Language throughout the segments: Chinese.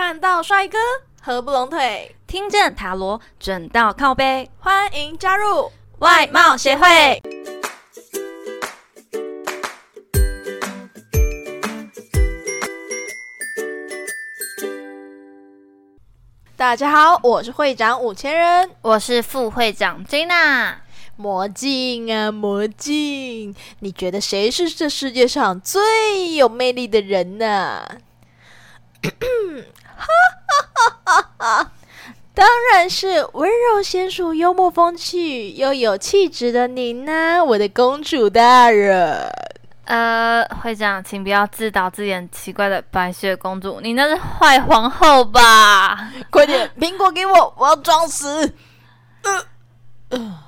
看到帅哥合不拢腿，听见塔罗准到靠背，欢迎加入外貌协会。大家好，我是会长五千人。我是副会长 Jina。魔镜啊，魔镜，你觉得谁是这世界上最有魅力的人呢？然是温柔娴熟、幽默风趣又有气质的您呢，我的公主大人。呃，会长，请不要自导自演奇怪的白雪公主，你那是坏皇后吧？快点，苹果给我，我要装死。呃呃，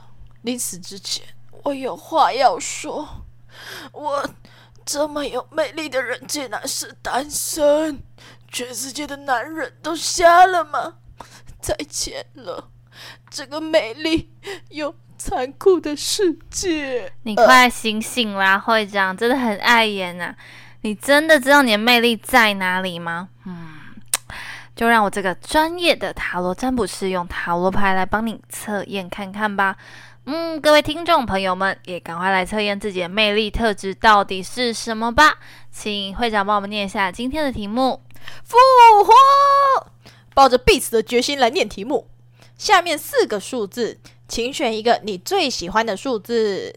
临死之前，我有话要说。我这么有魅力的人，竟然是单身。全世界的男人都瞎了吗？再见了，这个美丽又残酷的世界。你快醒醒啦，会长，真的很碍眼呐！你真的知道你的魅力在哪里吗？嗯，就让我这个专业的塔罗占卜师用塔罗牌来帮你测验看看吧。嗯，各位听众朋友们，也赶快来测验自己的魅力特质到底是什么吧。请会长帮我们念一下今天的题目。复活，抱着必死的决心来念题目。下面四个数字，请选一个你最喜欢的数字。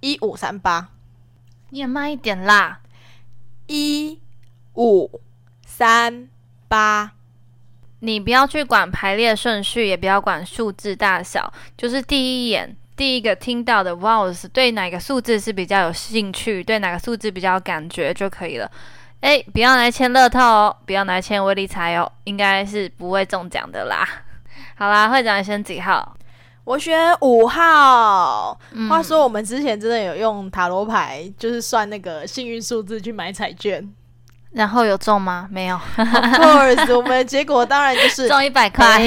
一五三八，念慢一点啦。一五三八，你不要去管排列顺序，也不要管数字大小，就是第一眼第一个听到的 vows 对哪个数字是比较有兴趣，对哪个数字比较有感觉就可以了。哎，不要来签乐透哦，不要来签威力彩哦，应该是不会中奖的啦。好啦，会长选几号？我选五号。话说我们之前真的有用塔罗牌，就是算那个幸运数字去买彩券，然后有中吗？没有。Of course，我们的结果当然就是 中一百块。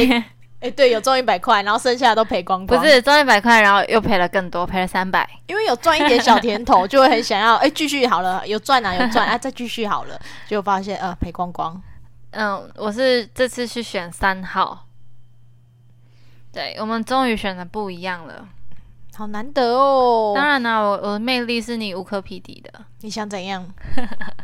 哎，对，有中一百块，然后剩下的都赔光光。不是中一百块，然后又赔了更多，赔了三百。因为有赚一点小甜头，就会很想要，哎，继续好了，有赚啊，有赚啊，再继续好了，结果发现呃赔光光。嗯，我是这次去选三号。对，我们终于选的不一样了。好难得哦！当然啦，我我的魅力是你无可匹敌的。你想怎样？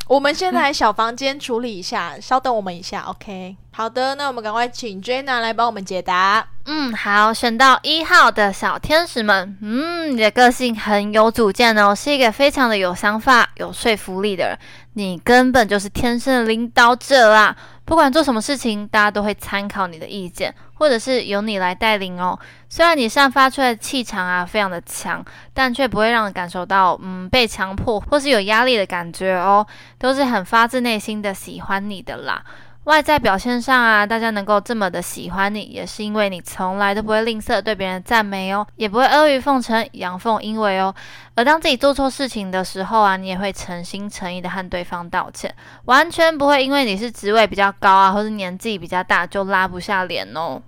我们先来小房间处理一下，稍等我们一下，OK？好的，那我们赶快请 Jenna 来帮我们解答。嗯，好，选到一号的小天使们，嗯，你的个性很有主见哦，是一个非常的有想法、有说服力的人，你根本就是天生的领导者啊！不管做什么事情，大家都会参考你的意见，或者是由你来带领哦。虽然你散发出来的气场啊非常的强，但却不会让人感受到嗯被强迫或是有压力的感觉哦，都是很发自内心的喜欢你的啦。外在表现上啊，大家能够这么的喜欢你，也是因为你从来都不会吝啬对别人赞美哦，也不会阿谀奉承、阳奉阴违哦。而当自己做错事情的时候啊，你也会诚心诚意的和对方道歉，完全不会因为你是职位比较高啊，或是年纪比较大就拉不下脸哦。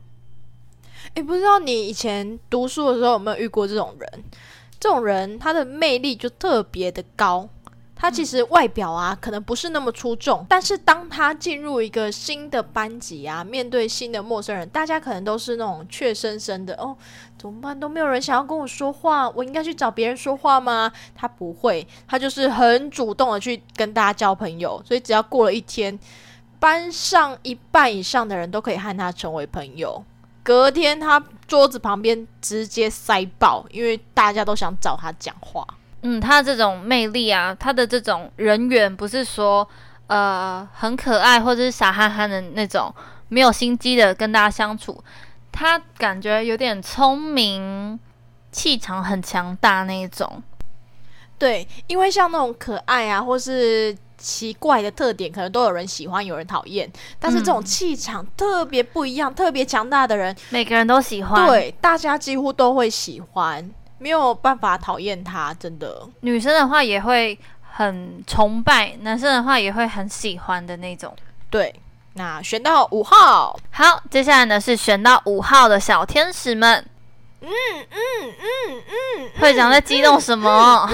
诶，不知道你以前读书的时候有没有遇过这种人？这种人他的魅力就特别的高。他其实外表啊，可能不是那么出众，但是当他进入一个新的班级啊，面对新的陌生人，大家可能都是那种怯生生的哦，怎么办？都没有人想要跟我说话，我应该去找别人说话吗？他不会，他就是很主动的去跟大家交朋友，所以只要过了一天，班上一半以上的人都可以和他成为朋友。隔天他桌子旁边直接塞爆，因为大家都想找他讲话。嗯，他这种魅力啊，他的这种人缘，不是说呃很可爱或者是傻憨憨的那种，没有心机的跟大家相处，他感觉有点聪明，气场很强大那一种。对，因为像那种可爱啊，或是奇怪的特点，可能都有人喜欢，有人讨厌。但是这种气场特别不一样、特别强大的人，每个人都喜欢。对，大家几乎都会喜欢。没有办法讨厌他，真的。女生的话也会很崇拜，男生的话也会很喜欢的那种。对，那选到五号，好，接下来呢是选到五号的小天使们。嗯嗯嗯嗯，会长在激动什么？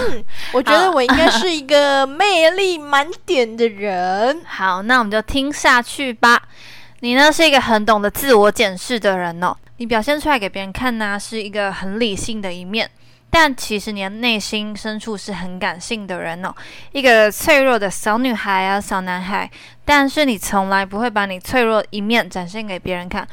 我觉得我应该是一个魅力满点的人。好，那我们就听下去吧。你呢是一个很懂得自我检视的人哦，你表现出来给别人看呢是一个很理性的一面，但其实你的内心深处是很感性的人哦，一个脆弱的小女孩啊，小男孩，但是你从来不会把你脆弱一面展现给别人看，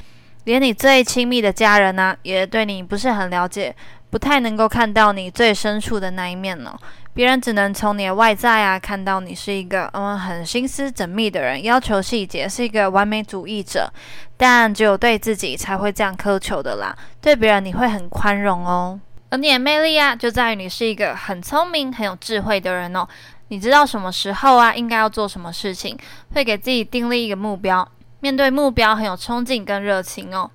连你最亲密的家人呢，也对你不是很了解，不太能够看到你最深处的那一面哦。别人只能从你的外在啊看到你是一个嗯很心思缜密的人，要求细节，是一个完美主义者。但只有对自己才会这样苛求的啦，对别人你会很宽容哦。而你的魅力啊，就在于你是一个很聪明、很有智慧的人哦。你知道什么时候啊应该要做什么事情，会给自己定立一个目标，面对目标很有冲劲跟热情哦。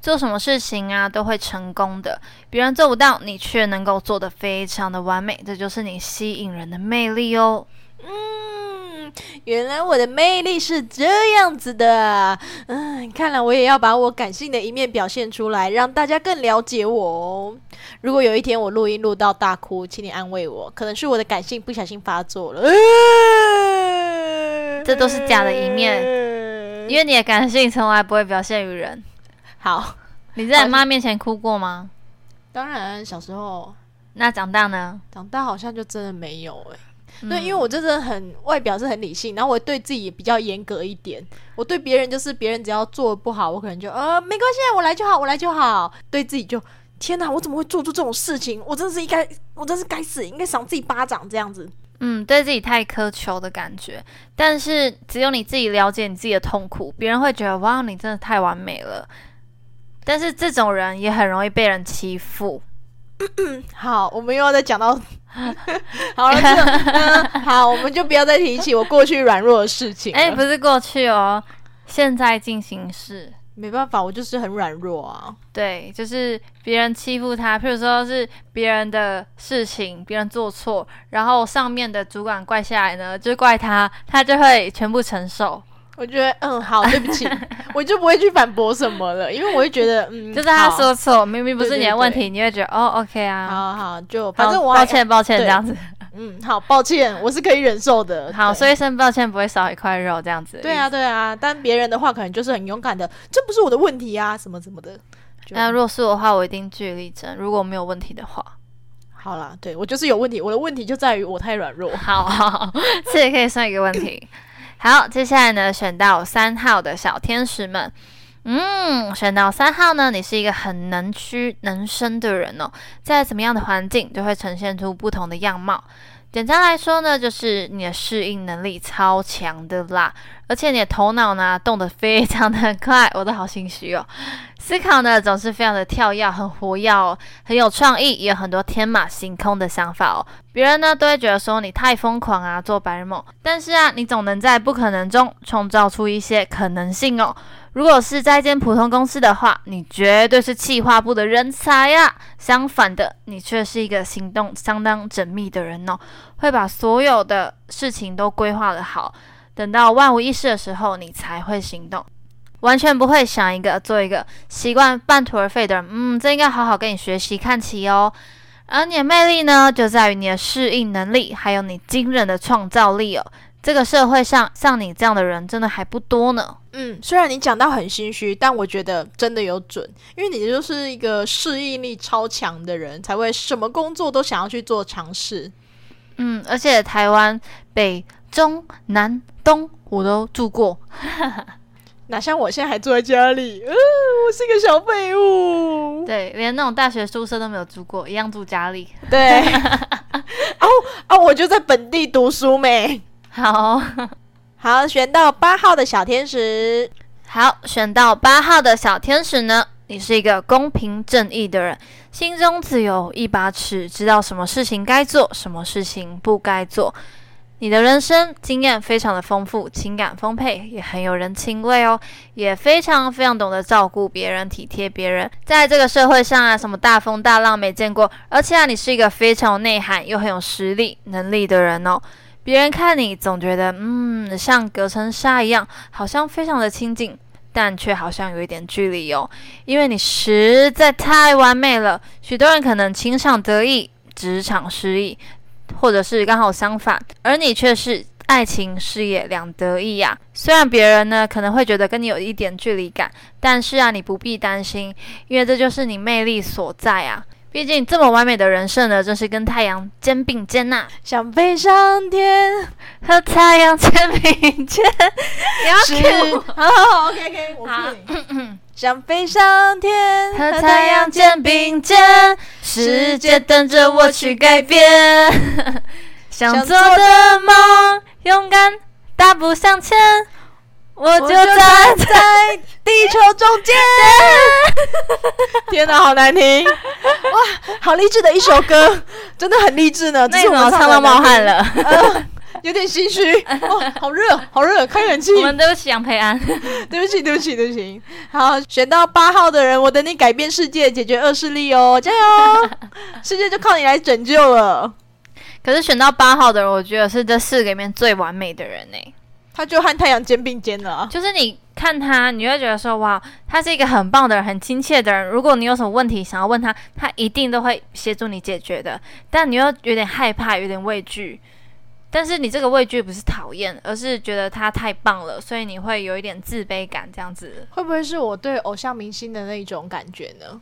做什么事情啊都会成功的，别人做不到，你却能够做得非常的完美，这就是你吸引人的魅力哦。嗯，原来我的魅力是这样子的。嗯，看来我也要把我感性的一面表现出来，让大家更了解我哦。如果有一天我录音录到大哭，请你安慰我，可能是我的感性不小心发作了。这都是假的一面，因为你的感性从来不会表现于人。好，你在你妈面前哭过吗？当然，小时候。那长大呢？长大好像就真的没有哎。对，因为我真的很外表是很理性，然后我对自己也比较严格一点。我对别人就是别人只要做不好，我可能就呃没关系，我来就好，我来就好。对自己就天哪，我怎么会做出这种事情？我真的是应该，我真是该死，应该赏自己巴掌这样子。嗯，对自己太苛求的感觉。但是只有你自己了解你自己的痛苦，别人会觉得哇，你真的太完美了。但是这种人也很容易被人欺负。好，我们又要再讲到 好了，好，我们就不要再提起我过去软弱的事情。哎，不是过去哦，现在进行式。没办法，我就是很软弱啊。对，就是别人欺负他，譬如说是别人的事情，别人做错，然后上面的主管怪下来呢，就怪他，他就会全部承受。我觉得嗯好，对不起，我就不会去反驳什么了，因为我会觉得嗯，就是他说错，明明不是你的问题，你会觉得哦，OK 啊，好好就反正我抱歉抱歉这样子，嗯，好抱歉，我是可以忍受的，好，说一声抱歉不会少一块肉这样子，对啊对啊，但别人的话可能就是很勇敢的，这不是我的问题啊，什么什么的。那如果是我的话，我一定据理力争。如果没有问题的话，好啦，对我就是有问题，我的问题就在于我太软弱。好，好，这也可以算一个问题。好，接下来呢，选到三号的小天使们，嗯，选到三号呢，你是一个很能屈能伸的人哦，在什么样的环境就会呈现出不同的样貌。简单来说呢，就是你的适应能力超强的啦，而且你的头脑呢动得非常的快，我都好心虚哦。思考呢总是非常的跳跃，很活跃哦，很有创意，也有很多天马行空的想法哦。别人呢都会觉得说你太疯狂啊，做白日梦。但是啊，你总能在不可能中创造出一些可能性哦。如果是在一间普通公司的话，你绝对是企划部的人才呀。相反的，你却是一个行动相当缜密的人哦，会把所有的事情都规划的好，等到万无一失的时候，你才会行动，完全不会想一个做一个，习惯半途而废的人。嗯，这应该好好跟你学习看齐哦。而你的魅力呢，就在于你的适应能力，还有你惊人的创造力哦。这个社会上像你这样的人真的还不多呢。嗯，虽然你讲到很心虚，但我觉得真的有准，因为你就是一个适应力超强的人，才会什么工作都想要去做尝试。嗯，而且台湾北中南东我都住过，哪像我现在还住在家里，嗯，我是一个小废物。对，连那种大学宿舍都没有住过，一样住家里。对，哦哦，我就在本地读书没。好好，选到八号的小天使。好，选到八号的小天使呢？你是一个公平正义的人，心中自有一把尺，知道什么事情该做，什么事情不该做。你的人生经验非常的丰富，情感丰沛，也很有人情味哦，也非常非常懂得照顾别人，体贴别人。在这个社会上啊，什么大风大浪没见过，而且啊，你是一个非常有内涵又很有实力能力的人哦。别人看你总觉得，嗯，像隔层纱一样，好像非常的亲近，但却好像有一点距离哦，因为你实在太完美了。许多人可能情场得意，职场失意，或者是刚好相反，而你却是爱情、事业两得意呀。虽然别人呢可能会觉得跟你有一点距离感，但是啊，你不必担心，因为这就是你魅力所在啊。毕竟这么完美的人设呢，真是跟太阳肩并肩呐，想飞上天和太阳肩并肩。你 要是 Q 好好好，OK OK，我好 cue 你想飞上天和太阳肩并肩，世界等着我去改变。想做的梦，勇敢大步向前，我就站站在。地球中间。天哪，好难听！哇，好励志的一首歌，真的很励志呢。那你怎只是我们唱到冒汗了？呃，有点心虚。哇，好热，好热，开冷气。我们对不起杨培安。对不起，对不起，对不起。好，选到八号的人，我等你改变世界，解决恶势力哦，加油！世界就靠你来拯救了。可是选到八号的人，我觉得是这四个里面最完美的人呢。他就和太阳肩并肩了啊。就是你看他，你会觉得说，哇，他是一个很棒的人，很亲切的人。如果你有什么问题想要问他，他一定都会协助你解决的。但你又有点害怕，有点畏惧。但是你这个畏惧不是讨厌，而是觉得他太棒了，所以你会有一点自卑感，这样子。会不会是我对偶像明星的那种感觉呢？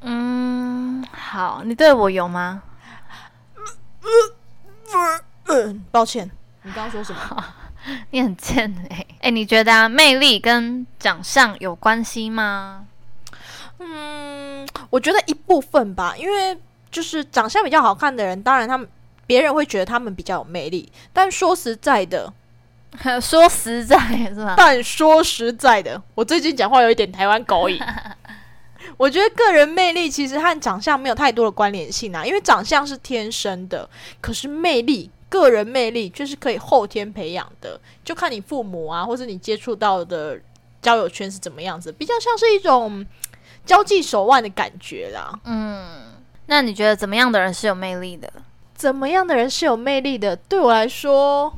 嗯，好，你对我有吗？嗯，抱歉，你刚刚说什么？你很贱哎、哎、你觉得啊，魅力跟长相有关系吗？嗯，我觉得一部分吧，因为就是长相比较好看的人，当然他们别人会觉得他们比较有魅力。但说实在的，说实在是吧？但说实在的，我最近讲话有一点台湾狗语。我觉得个人魅力其实和长相没有太多的关联性啊，因为长相是天生的，可是魅力。个人魅力就是可以后天培养的，就看你父母啊，或是你接触到的交友圈是怎么样子，比较像是一种交际手腕的感觉啦。嗯，那你觉得怎么样的人是有魅力的？怎么样的人是有魅力的？对我来说，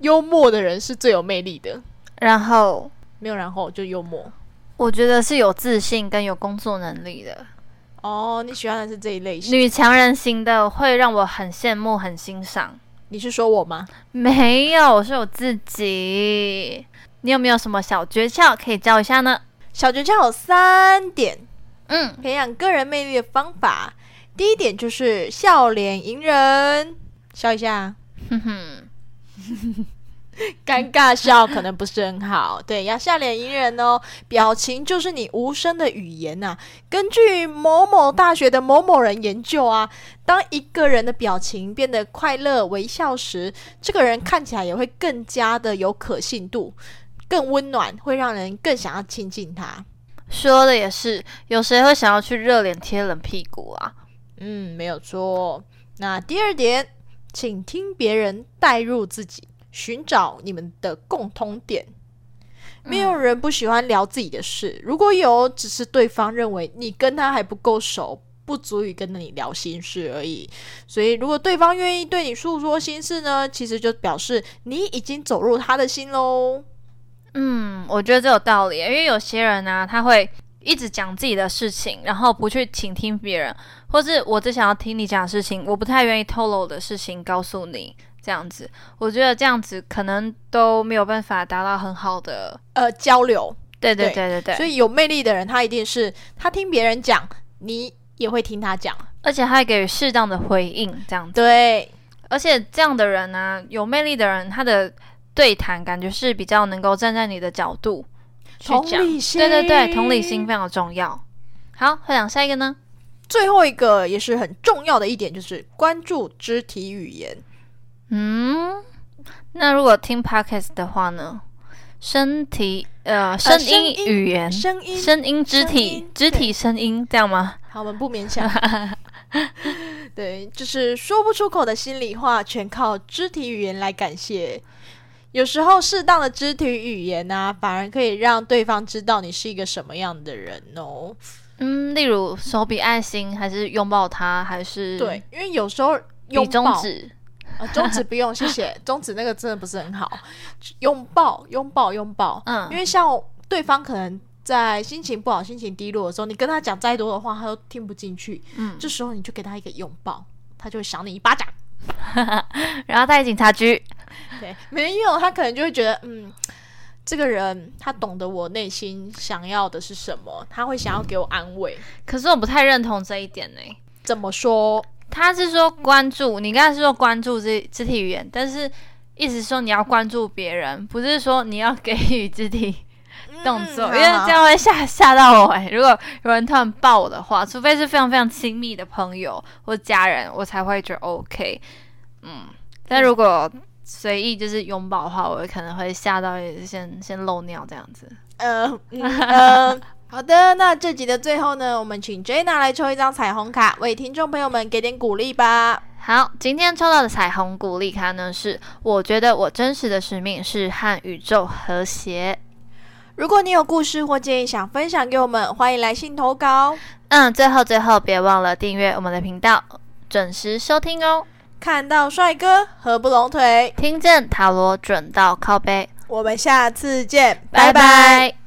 幽默的人是最有魅力的。然后没有然后就幽默。我觉得是有自信跟有工作能力的哦，你喜欢的是这一类型？女强人型的，会让我很羡慕、很欣赏。你是说我吗？没有，我是我自己。你有没有什么小诀窍可以教一下呢？小诀窍有三点，嗯，培养个人魅力的方法。第一点就是笑脸迎人，笑一下。哼哼，尴尬笑可能不是很好，对，要笑脸迎人哦。表情就是你无声的语言呐、根据某某大学的某某人研究啊，当一个人的表情变得快乐微笑时，这个人看起来也会更加的有可信度，更温暖，会让人更想要亲近他。说的也是，有谁会想要去热脸贴冷屁股啊？嗯，没有错。那第二点，请听别人带入自己，寻找你们的共通点。没有人不喜欢聊自己的事，如果有，只是对方认为你跟他还不够熟，不足以跟你聊心事而已。所以，如果对方愿意对你诉说心事呢，其实就表示你已经走入他的心喽。嗯，我觉得这有道理，因为有些人呢、他会一直讲自己的事情，然后不去倾听别人，或是我只想要听你讲的事情，我不太愿意透露的事情告诉你，这样子，我觉得这样子可能都没有办法达到很好的，呃，交流。对对对对对对，所以有魅力的人，他一定是他听别人讲，你也会听他讲。而且他还给予适当的回应，这样子，对，而且这样的人呢、有魅力的人，他的对谈感觉是比较能够站在你的角度去同讲，理心，对对对，同理心非常重要。好，会讲下一个呢？最后一个也是很重要的一点，就是关注肢体语言。嗯，那如果听 podcast 的话呢？身体呃，声声音音语言、声音，声音、肢体音、肢体声音，这样吗？好，我们不勉强。对，就是说不出口的心里话，全靠肢体语言来感谢。有时候，适当的肢体语言啊、反而可以让对方知道你是一个什么样的人哦。嗯，例如手比爱心，还是拥抱他，还是对，因为有时候比拥抱，中指？啊，中指不用，谢谢。中指那个真的不是很好。拥抱，拥抱，拥抱。嗯因为像对方可能在心情不好、心情低落的时候，你跟他讲再多的话，他都听不进去。嗯，这时候你就给他一个拥抱，他就会赏你一巴掌。然后带警察局。对，没有，他可能就会觉得，嗯，这个人他懂得我内心想要的是什么，他会想要给我安慰。可是我不太认同这一点呢。怎么说？他是说关注，你刚才是说关注肢肢体语言，但是意思说你要关注别人，不是说你要给予肢体动作，因为这样会吓吓到我哎。如果有人突然抱我的话，除非是非常非常亲密的朋友或家人，我才会觉得 OK。嗯，但如果随意就是拥抱的话，我可能会吓到，先先漏尿这样子。呃呃。好的，那这集的最后呢，我们请 Jenna 来抽一张彩虹卡，为听众朋友们给点鼓励吧。好，今天抽到的彩虹鼓励卡呢，是我觉得我真实的使命是和宇宙和谐。如果你有故事或建议想分享给我们，欢迎来信投稿。嗯，最后最后别忘了订阅我们的频道，准时收听哦。看到帅哥合不拢腿，听见塔罗准到靠背。我们下次见，拜拜。